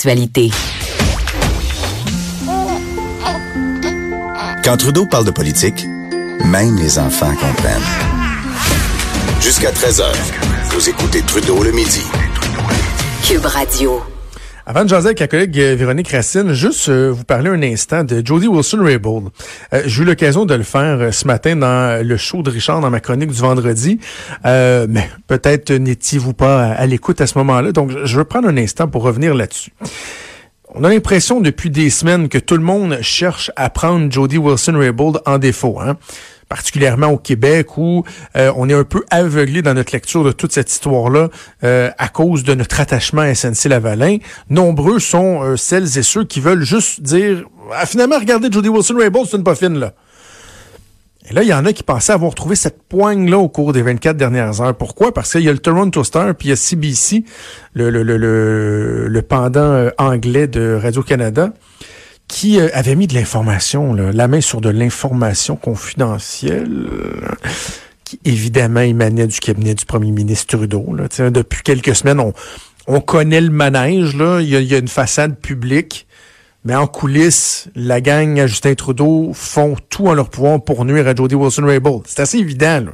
Actualité. Quand Trudeau parle de politique, même les enfants comprennent. Jusqu'à 13h, vous écoutez Trudeau le midi. Cube Radio. Avant de jaser avec la collègue euh, Véronique Racine, juste euh, vous parler un instant de Jody Wilson-Raybould. Euh, J'ai eu l'occasion de le faire euh, ce matin dans le show de Richard, dans ma chronique du vendredi. Euh, mais peut-être n'étiez-vous pas à, l'écoute à ce moment-là. Donc, je veux prendre un instant pour revenir là-dessus. On a l'impression depuis des semaines que tout le monde cherche à prendre Jody Wilson-Raybould en défaut. Hein? Particulièrement au Québec, où euh, on est un peu aveuglé dans notre lecture de toute cette histoire-là euh, à cause de notre attachement à SNC-Lavalin. Nombreux sont euh, celles et ceux qui veulent juste dire ah, finalement, regardez Jody Wilson-Raybould, c'est une pas fine, là. Et là, il y en a qui pensaient avoir trouvé cette poigne-là au cours des 24 dernières heures. Pourquoi? Parce qu'il y a le Toronto Star, puis il y a CBC, le, le, le, le, le pendant anglais de Radio-Canada, qui euh, avait mis de l'information, la main sur de l'information confidentielle, euh, qui évidemment émanait du cabinet du premier ministre Trudeau. Là. Depuis quelques semaines, on, on connaît le manège. Il, y a, une façade publique. Mais en coulisses, la gang Justin Trudeau font tout en leur pouvoir pour nuire à Jody Wilson-Raybould. C'est assez évident. Là.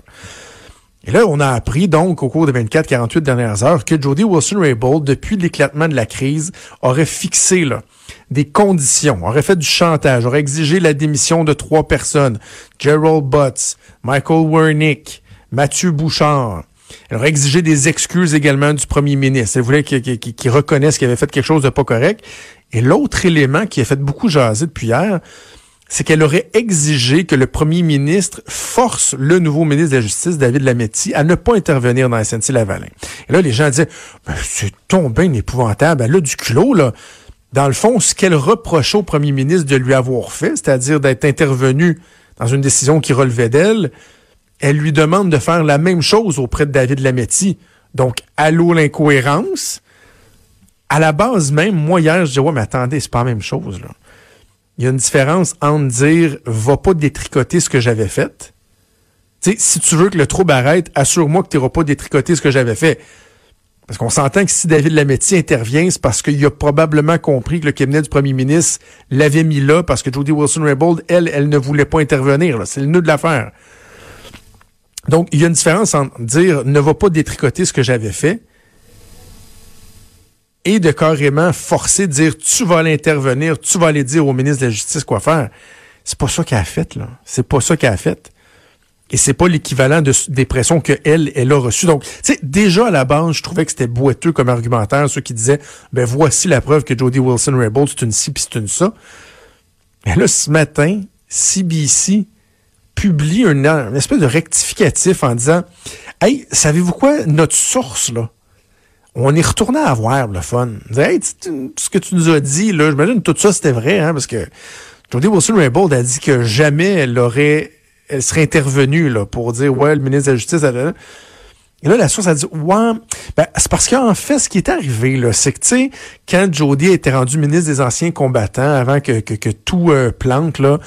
Et là, on a appris donc au cours des 24-48 dernières heures que Jody Wilson-Raybould, depuis l'éclatement de la crise, aurait fixé là, des conditions, aurait fait du chantage, aurait exigé la démission de trois personnes, Gerald Butts, Michael Wernick, Mathieu Bouchard. Elle aurait exigé des excuses également du premier ministre. Elle voulait qu'il qu qu reconnaisse qu'il avait fait quelque chose de pas correct. Et l'autre élément qui a fait beaucoup jaser depuis hier, c'est qu'elle aurait exigé que le premier ministre force le nouveau ministre de la Justice, David Lametti, à ne pas intervenir dans SNC-Lavalin. Et là, les gens disaient, ben, c'est tombé épouvantable. Elle a du culot, là. Dans le fond, ce qu'elle reprochait au premier ministre de lui avoir fait, c'est-à-dire d'être intervenu dans une décision qui relevait d'elle, elle lui demande de faire la même chose auprès de David Lametti. Donc, allô l'incohérence. À la base même, moi hier, je dis, ouais, mais attendez, c'est pas la même chose, là il y a une différence entre dire va pas détricoter ce que j'avais fait. si tu veux que le trouble arrête, assure-moi que tu n'iras pas détricoter ce que j'avais fait. Parce qu'on s'entend que si David Lametti intervient, c'est parce qu'il a probablement compris que le cabinet du premier ministre l'avait mis là parce que Jody Wilson-Raybould, elle, elle ne voulait pas intervenir. C'est le nœud de l'affaire. Donc, il y a une différence entre dire ne va pas détricoter ce que j'avais fait et de carrément forcer de dire tu vas aller intervenir, tu vas aller dire au ministre de la Justice quoi faire. C'est pas ça qu'elle a fait, là. C'est pas ça qu'elle a fait. Et c'est pas l'équivalent de, des pressions qu'elle, elle a reçues. Donc, tu sais, déjà à la base, je trouvais que c'était boiteux comme argumentaire, ceux qui disaient, ben voici la preuve que Jody Wilson-Raybould, c'est une ci puis c'est une ça. Mais là, ce matin, CBC publie une espèce de rectificatif en disant, hey, savez-vous quoi, notre source, là, on est retourné à voir le fun. Hey, ce que tu nous as dit, là, j'imagine tout ça c'était vrai, hein, parce que Jody Wilson-Raybould a dit que jamais elle aurait, elle serait intervenue là, pour dire ouais, le ministre de la Justice. Elle, et là, la source a dit ouais, ben, c'est parce qu'en fait, ce qui est arrivé c'est que tu sais, quand Jody était rendu ministre des Anciens Combattants, avant que, que, que tout euh, plante là,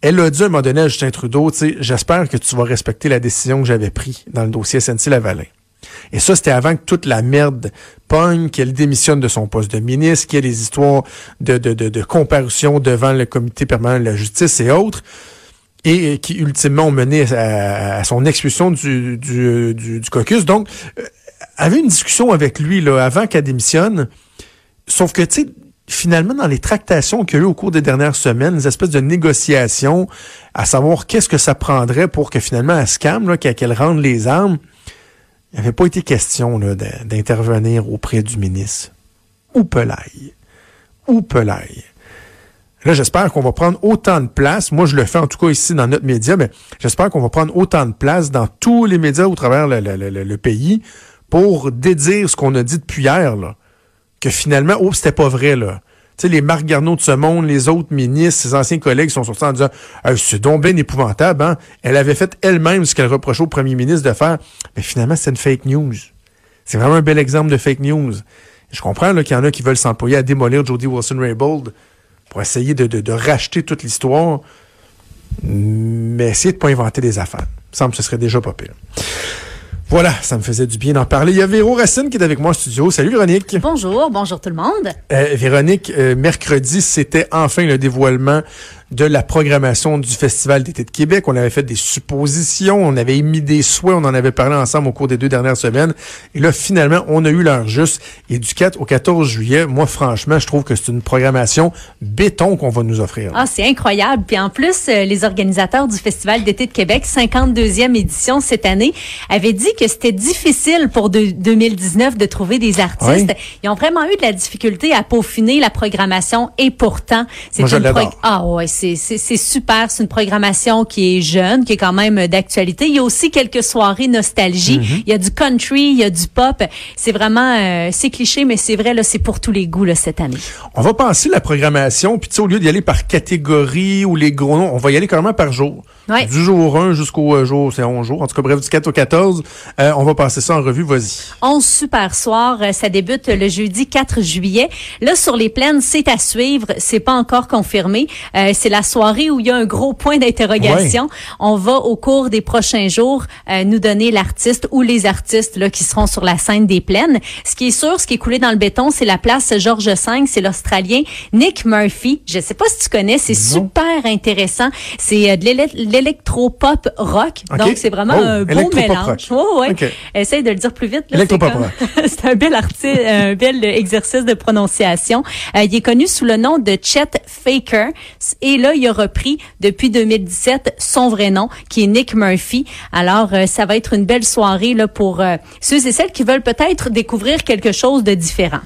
elle a dit à un moment donné à Justin Trudeau, tu sais, j'espère que tu vas respecter la décision que j'avais prise dans le dossier SNC Lavalin. Et ça, c'était avant que toute la merde pogne, qu'elle démissionne de son poste de ministre, qu'il y ait des histoires de, de, de, de, comparution devant le comité permanent de la justice et autres, et qui ultimement ont mené à, à son expulsion du, du, du, caucus. Donc, euh, avait une discussion avec lui là, avant qu'elle démissionne, sauf que, tu sais, finalement, dans les tractations qu'il y a eu au cours des dernières semaines, des espèces de négociations à savoir qu'est-ce que ça prendrait pour que finalement elle se calme, qu'elle rende les armes, il n'avait pas été question d'intervenir auprès du ministre. Ou pelaille. Ou pelaille. Là, j'espère qu'on va prendre autant de place. Moi, je le fais en tout cas ici dans notre média, mais j'espère qu'on va prendre autant de place dans tous les médias au travers le, pays pour dédire ce qu'on a dit depuis hier. Que finalement, oh, c'était pas vrai, là. Sais, les Marc Garneau de ce monde, les autres ministres, ses anciens collègues sont sortis en disant hey, c'est donc bien épouvantable, hein? Elle avait fait elle-même ce qu'elle reprochait au premier ministre de faire. Mais finalement, c'est une fake news. C'est vraiment un bel exemple de fake news. Je comprends qu'il y en a qui veulent s'employer à démolir Jody Wilson-Raybould pour essayer de, racheter toute l'histoire, mais essayer de pas inventer des affaires. Il me semble que ce serait déjà pas pire. Voilà, ça me faisait du bien d'en parler. Il y a Véro Racine qui est avec moi en studio. Salut Véronique. Bonjour, bonjour tout le monde. Euh, Véronique, euh, mercredi, c'était enfin le dévoilement de la programmation du Festival d'été de Québec. On avait fait des suppositions, on avait émis des souhaits, on en avait parlé ensemble au cours des deux dernières semaines. Et là, finalement, on a eu l'heure juste. Et du 4 au 14 juillet, moi, franchement, je trouve que c'est une programmation béton qu'on va nous offrir. Ah, c'est incroyable. Puis en plus, euh, les organisateurs du Festival d'été de Québec, 52e édition cette année, avaient dit que c'était difficile pour de, 2019 de trouver des artistes. Ils ont vraiment eu de la difficulté à peaufiner la programmation et pourtant, c'est une Ah ouais, c'est super. C'est une programmation qui est jeune, qui est quand même d'actualité. Il y a aussi quelques soirées nostalgie. Mm-hmm. Il y a du country, il y a du pop. C'est vraiment, euh, c'est cliché, mais c'est vrai, là, c'est pour tous les goûts, là, cette année. On va penser la programmation, puis tu sais, au lieu d'y aller par catégorie ou les gros noms, on va y aller carrément par jour. Du jour 1 jusqu'au euh, jour, c'est 11 jours. En tout cas, bref, du 4 au 14. Euh, on va passer ça en revue. Vas-y. 11 super soirs. Ça débute le jeudi 4 juillet. Là, sur les plaines, c'est à suivre. C'est pas encore confirmé. c'est la soirée où il y a un gros point d'interrogation. On va, au cours des prochains jours, nous donner l'artiste ou les artistes là, qui seront sur la scène des plaines. Ce qui est sûr, ce qui est coulé dans le béton, c'est la place Georges V. C'est l'Australien Nick Murphy. Je sais pas si tu connais. C'est super intéressant. C'est de l'électropop rock. Donc, c'est vraiment oh, un beau mélange. Oh, ouais. Essaye de le dire plus vite. C'est un bel article, un bel exercice de prononciation. Euh, il est connu sous le nom de Chet Faker. Et là, il a repris depuis 2017 son vrai nom, qui est Nick Murphy. Alors, euh, ça va être une belle soirée là pour euh, ceux et celles qui veulent peut-être découvrir quelque chose de différent.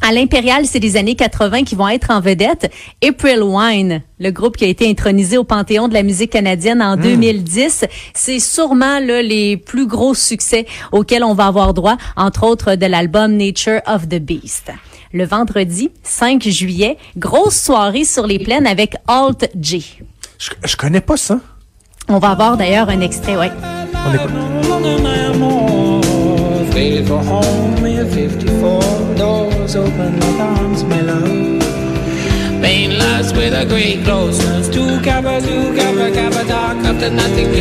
À l'Impérial, c'est les années 80 qui vont être en vedette. April Wine, le groupe qui a été intronisé au Panthéon de la musique canadienne en 2010, hmm. c'est sûrement là, les plus gros succès auxquels on va avoir droit, entre autres de l'album Nature of the Beast. Le vendredi 5 juillet, grosse soirée sur les plaines avec Alt J. Je, je connais pas ça. On va avoir d'ailleurs un extrait, ouais. On écoute. Home 54 doors open like arms, my love.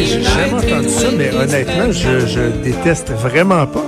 J'ai jamais entendu ça, mais honnêtement, je, je déteste vraiment pas.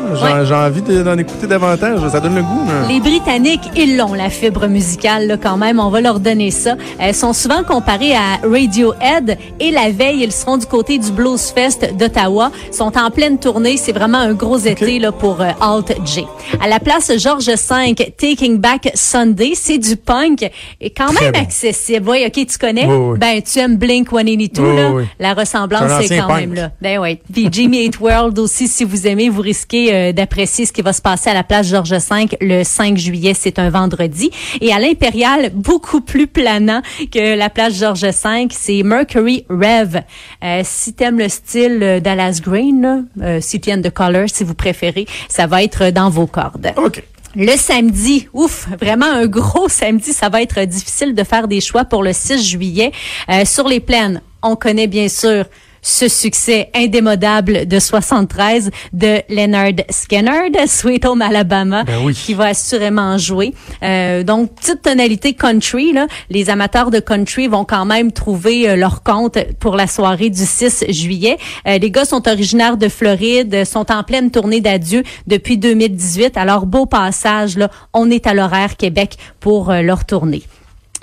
J'ai envie d'en écouter davantage. Ça donne le goût. Les Britanniques, ils l'ont, la fibre musicale, là, quand même. On va leur donner ça. Elles sont souvent comparées à Radiohead. Et la veille, ils seront du côté du Blues Fest d'Ottawa. Ils sont en pleine tournée. C'est vraiment un gros été là, pour euh, Alt J. À la place Georges V, Taking Back Sunday, c'est du punk. Et quand même accessible. Oui, OK, tu connais? Ben, tu aimes Blink 182, là. La ressemblance, c'est quand même là. Ben oui. Puis Jimmy Eat World aussi, si vous aimez, vous risquez euh, d'apprécier ce qui va se passer à la place Georges V le 5 juillet. C'est un vendredi. Et à l'Impérial, beaucoup plus planant que la place Georges V, c'est Mercury Rev. Euh, si t'aimes le style Dallas Green, là, euh, si tu aimes The Color, si vous préférez, ça va être dans vos cordes. OK. Le samedi, ouf, vraiment un gros samedi, ça va être difficile de faire des choix pour le 6 juillet. Euh, sur les plaines, on connaît bien sûr ce succès indémodable de 73 de Leonard Skinner de Sweet Home Alabama ben qui va assurément jouer. Euh, donc petite tonalité country là, les amateurs de country vont quand même trouver euh, leur compte pour la soirée du 6 juillet. Euh, les gars sont originaires de Floride, sont en pleine tournée d'adieu depuis 2018. Alors beau passage là, on est à l'horaire Québec pour leur tournée.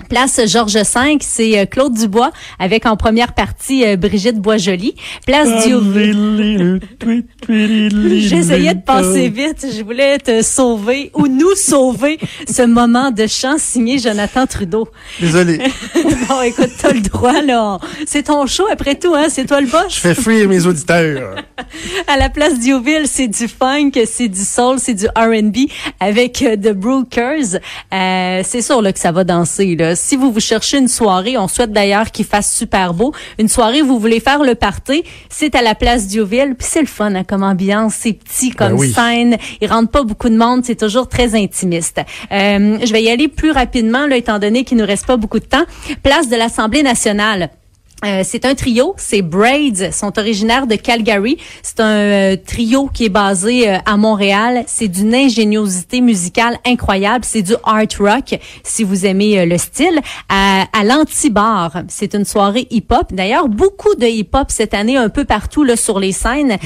Place Georges V, c'est euh, Claude Dubois avec en première partie euh, Brigitte Boisjoli. Place Diouville. J'essayais de passer vite. Je voulais te sauver ou nous sauver ce moment de chant signé Jonathan Trudeau. Désolé. bon, écoute, t'as le droit, là. C'est ton show après tout, hein? C'est toi le boss? Je fais fuir mes auditeurs. à la place Diouville, c'est du funk, c'est du soul, c'est du R&B avec euh, The Brookers. c'est sûr, là, que ça va danser, là si vous vous cherchez une soirée, on souhaite d'ailleurs qu'il fasse super beau. Une soirée où vous voulez faire le party, c'est à la place Diouville. Puis c'est le fun hein, comme ambiance, c'est petit comme ben scène. Il rentre pas beaucoup de monde, c'est toujours très intimiste. Euh, je vais y aller plus rapidement là, étant donné qu'il nous reste pas beaucoup de temps. Place de l'Assemblée nationale. Euh, c'est un trio, c'est Braids, sont originaires de Calgary. C'est un euh, trio qui est basé euh, à Montréal. C'est d'une ingéniosité musicale incroyable. C'est du art rock, si vous aimez le style. À, à l'Antibar, c'est une soirée hip-hop. D'ailleurs, beaucoup de hip-hop cette année, un peu partout là sur les scènes.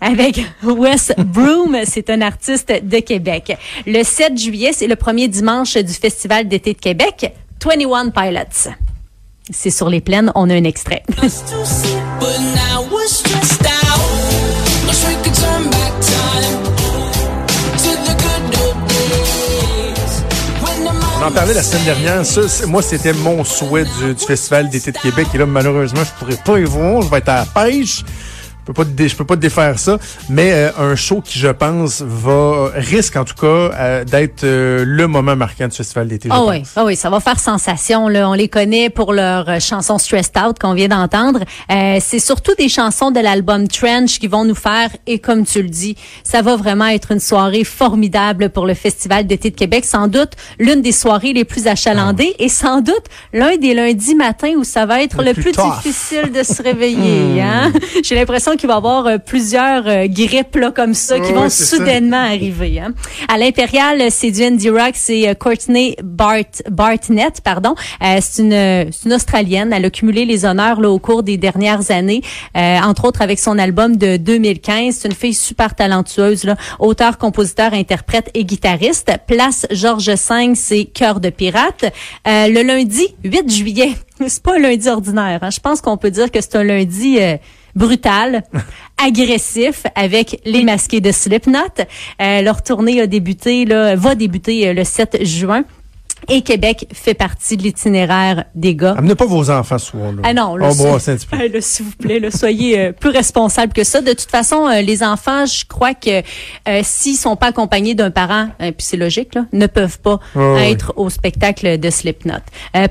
Avec Wes Broom, c'est un artiste de Québec. Le 7 juillet, c'est le premier dimanche du Festival d'été de Québec. 21 Pilots. C'est sur les plaines, on a un extrait. On en parlait la semaine dernière. Ça, moi, c'était mon souhait du, du Festival d'été de Québec. Et là, malheureusement, je pourrais pas y voir. Je vais être à la pêche. Je peux pas je peux pas défaire ça, mais euh, un show qui je pense va risque en tout cas euh, d'être euh, le moment marquant du festival d'été. Ah oui, ah oui, ça va faire sensation là, on les connaît pour leur chanson Stressed Out qu'on vient d'entendre. c'est surtout des chansons de l'album Trench qui vont nous faire et comme tu le dis, ça va vraiment être une soirée formidable pour le festival d'été de Québec, sans doute l'une des soirées les plus achalandées ah et sans doute l'un des lundis matins où ça va être le, plus, difficile de se réveiller, hein? J'ai l'impression qu'il va y avoir euh, plusieurs euh, grippes là, comme ça qui vont soudainement arriver. Hein. À l'Impérial, c'est du indie rock, c'est euh, Courtney Bart, Bartnett, pardon. c'est une, une Australienne. Elle a cumulé les honneurs là, au cours des dernières années, entre autres avec son album de 2015. C'est une fille super talentueuse, là, auteur, compositeur, interprète et guitariste. Place Georges V, c'est Cœur de pirate. le lundi 8 juillet, c'est pas un lundi ordinaire. Hein. Je pense qu'on peut dire que c'est un lundi brutal, agressif avec les masqués de Slipknot. Euh, leur tournée a débuté, là, va débuter euh, le 7 juin. Et Québec fait partie de l'itinéraire des gars. Amenez pas vos enfants souvent. Ah non, là, s'il vous plaît, soyez euh, plus responsables que ça. De toute façon, euh, les enfants, je crois que euh, s'ils sont pas accompagnés d'un parent, puis c'est logique, là, ne peuvent pas être au spectacle de Slipknot.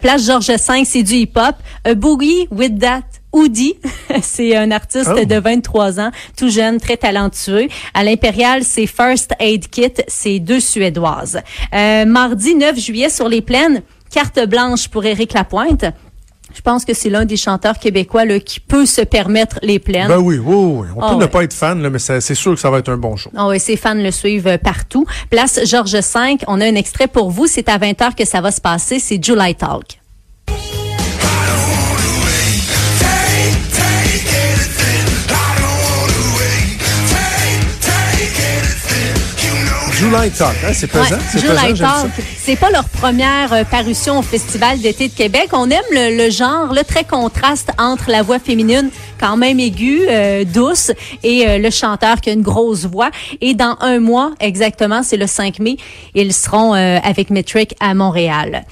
Place Georges V, c'est du hip-hop. A Boogie with That Oudi, c'est un artiste oh. de 23 ans, tout jeune, très talentueux. À l'Impérial, c'est First Aid Kit, c'est deux Suédoises. Euh, mardi 9 juillet sur les plaines, carte blanche pour Éric Lapointe. Je pense que c'est l'un des chanteurs québécois là, qui peut se permettre les plaines. Ben oui, oui, oui. On peut ah ne pas être fan, là, mais c'est sûr que ça va être un bon show. Ah oui, ses fans le suivent euh, partout. Place Georges V, on a un extrait pour vous. C'est à 20h que ça va se passer. C'est July Talk. July Talk, hein, c'est pesant. c'est July Talk, c'est pas leur première euh, parution au Festival d'été de Québec. On aime le, genre, le très contraste entre la voix féminine quand même aiguë, euh, douce, et euh, le chanteur qui a une grosse voix. Et dans un mois, exactement, c'est le 5 mai, ils seront avec Metric à Montréal.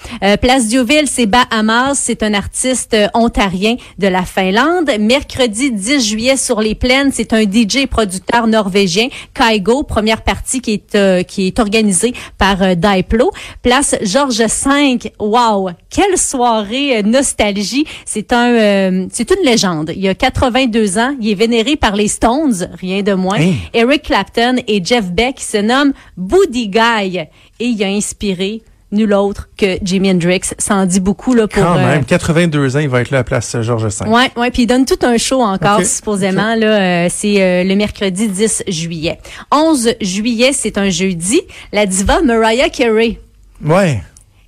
Place Diouville, c'est Bahamas, c'est un artiste ontarien de la Finlande. Mercredi 10 juillet sur les plaines, c'est un DJ producteur norvégien, Kaigo, première partie qui est qui est organisé par euh, Diplo. Place Georges V. Wow, quelle soirée euh, nostalgie. C'est un euh, c'est une légende. Il y a 82 ans, il est vénéré par les Stones, rien de moins. Eric Clapton et Jeff Beck se nomment Buddy Guy et il a inspiré nul autre que Jimi Hendrix. Ça en dit beaucoup là pour. Quand même, 82 ans, il va être là à place Georges V. Ouais, ouais, puis il donne tout un show encore supposément là. Euh, c'est euh, le mercredi 10 juillet. 11 juillet, c'est un jeudi. La diva Mariah Carey. Ouais.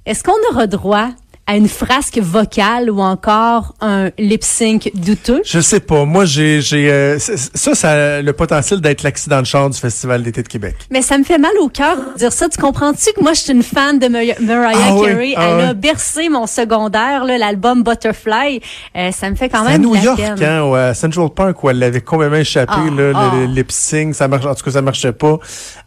Est-ce qu'on aura droit à une frasque vocale ou encore un lip sync douteux? Je sais pas. Moi, j'ai, j'ai euh, ça, ça a le potentiel d'être l'accident de char du Festival d'été de Québec. Mais ça me fait mal au cœur de dire ça. Tu comprends-tu que moi, je suis une fan de Mariah ah Carey. Ah Elle a bercé mon secondaire, l'album Butterfly. Euh, ça me fait quand même. À New York, hein, ou à Central Park, où elle l'avait complètement échappé, ah, là, le, lip sync. Ça marche, en tout cas, ça marchait pas.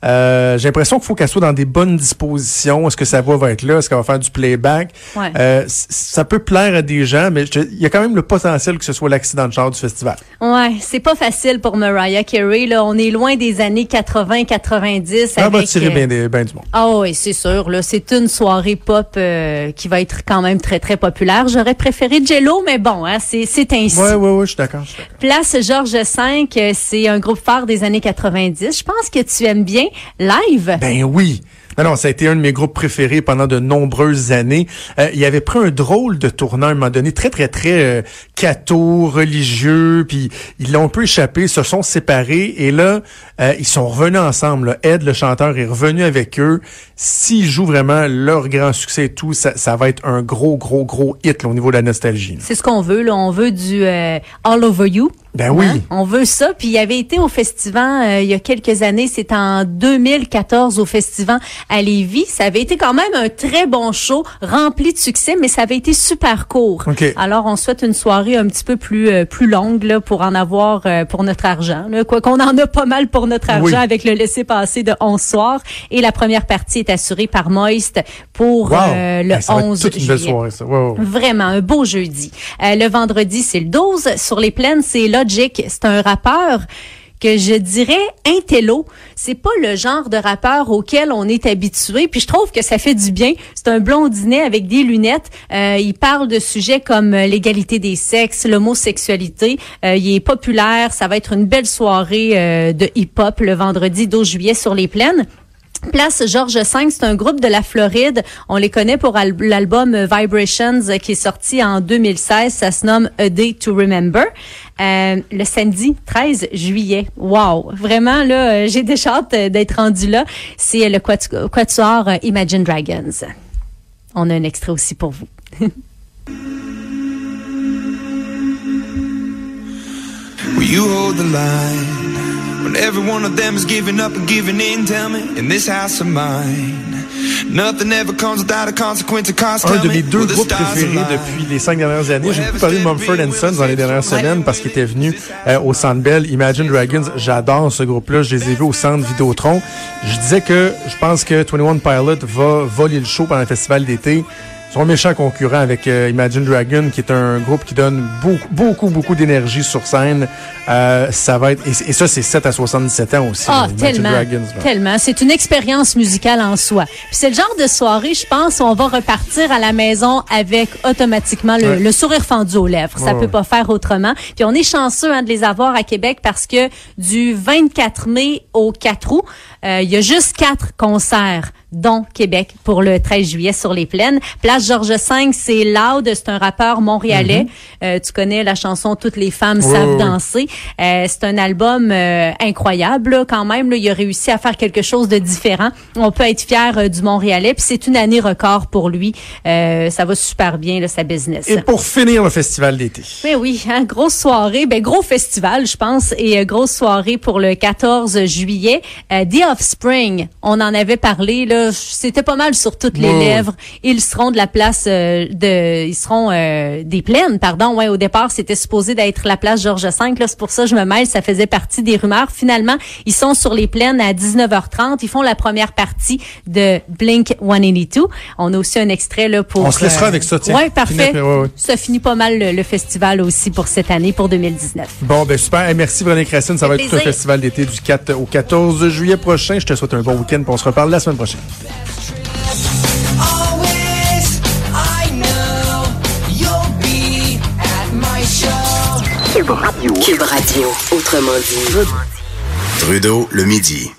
Euh, j'ai l'impression qu'il faut qu'elle soit dans des bonnes dispositions. Est-ce que sa voix va être là? Est-ce qu'elle va faire du playback? Ouais. Euh, ça peut plaire à des gens, mais il y a quand même le potentiel que ce soit l'accident de char du festival. Ouais, c'est pas facile pour Mariah Carey. Là. On est loin des années 80-90. Elle va tirer bien, du monde. Ah oui, c'est sûr. Là, c'est une soirée pop euh, qui va être quand même très, très populaire. J'aurais préféré Jello, mais bon, hein, c'est, ainsi. Oui, oui, oui, je suis d'accord. Place Georges V, euh, c'est un groupe phare des années 90. Je pense que tu aimes bien live. Ben oui. Non, non, ça a été un de mes groupes préférés pendant de nombreuses années. Euh, il avait pris un drôle de tournant à un moment donné, très, très, très euh, catho, religieux, puis ils l'ont un peu échappé, se sont séparés, et là, euh, ils sont revenus ensemble. Là. Ed, le chanteur, est revenu avec eux. S'ils jouent vraiment leur grand succès et tout, ça, ça va être un gros, gros, gros hit là, au niveau de la nostalgie. C'est ce qu'on veut. Là. On veut du euh, All Over You. Ben oui. Hein? On veut ça. Puis il avait été au festival euh, il y a quelques années. C'était en 2014 au festival à Lévis. Ça avait été quand même un très bon show, rempli de succès, mais ça avait été super court. OK. Alors on souhaite une soirée un petit peu plus euh, plus longue là, pour en avoir euh, pour notre argent. Là. Quoi qu'on en a pas mal pour notre argent Oui. avec le laisser-passer de 11 soirs. Et la première partie est assurée par Moist pour Wow. euh, le Hey, ça va être 11 toute une belle soirée, ça. Wow. Vraiment, un beau jeudi. Euh, le vendredi, c'est le 12. Sur les plaines, c'est C'est un rappeur que je dirais intello. C'est pas le genre de rappeur auquel on est habitué. Puis je trouve que ça fait du bien. C'est un blondinet avec des lunettes. Euh, il parle de sujets comme euh, l'égalité des sexes, l'homosexualité. Euh, il est populaire. Ça va être une belle soirée de hip-hop le vendredi 12 juillet sur les plaines. Place Georges V, c'est un groupe de la Floride. On les connaît pour al- l'album Vibrations qui est sorti en 2016. Ça se nomme A Day to Remember. Euh, le samedi 13 juillet. Wow! Vraiment, là, euh, j'ai déjà hâte euh, d'être rendu là. C'est le quatu- quatuor Imagine Dragons. On a un extrait aussi pour vous. Will you hold the line? When every one of them is giving up and giving in? Tell me, in this house of mine, nothing ever comes without a consequence. A cost. Un de me, mes deux groupes préférés depuis les cinq dernières années. J'ai beaucoup parlé de Mumford Sons dans les dernières semaines parce qu'il était venu euh, au Centre Bell. Imagine Dragons, j'adore ce groupe-là. Je les ai vus au Centre Vidéotron. Je disais que je pense que 21 Pilot va voler le show pendant le festival d'été. Un méchant concurrent avec euh, Imagine Dragon, qui est un groupe qui donne beaucoup, beaucoup, beaucoup d'énergie sur scène. Euh, ça va être et, et ça, c'est 7 à 77 ans aussi. Ah, tellement. Dragons, tellement. C'est une expérience musicale en soi. Puis c'est le genre de soirée, je pense, où on va repartir à la maison avec automatiquement le, Ouais. le sourire fendu aux lèvres. Ça Ouais, peut ouais. pas faire autrement. Puis on est chanceux hein, de les avoir à Québec parce que du 24 mai au 4 août, euh, il y a juste quatre concerts dont Québec pour le 13 juillet sur les plaines. Place Georges V, c'est Loud, c'est un rappeur montréalais. Euh, tu connais la chanson Toutes les femmes Oui, savent oui, danser. Euh, c'est un album euh, incroyable là, quand même. Là, il a réussi à faire quelque chose de différent. On peut être fier du Montréalais. Puis c'est une année record pour lui. Ça va super bien là, sa business. Et pour finir le festival d'été. Mais oui, hein, grosse soirée, ben gros festival, je pense, et grosse soirée pour le 14 juillet. The Offspring, on en avait parlé là, c'était pas mal sur toutes les lèvres. Ils seront de la place euh, de, ils seront euh, des plaines, pardon. Ouais, au départ, c'était supposé d'être la place Georges V. Là, c'est pour ça que je me mêle, ça faisait partie des rumeurs. Finalement, ils sont sur les plaines à 19h30. Ils font la première partie de Blink 182. On a aussi un extrait là pour. On se laissera avec ça, tiens. Ouais, parfait. Finir, ouais, ouais. Ça finit pas mal le, le festival aussi pour cette année, pour 2019. Bon, ben super. Hey, merci Véronique Racine. Ça va être tout un festival d'été du 4 au 14 juillet prochain. Je te souhaite un bon week-end on se reparle la semaine prochaine. Cube Radio. Cube Radio. Autrement dit. Trudeau, le midi.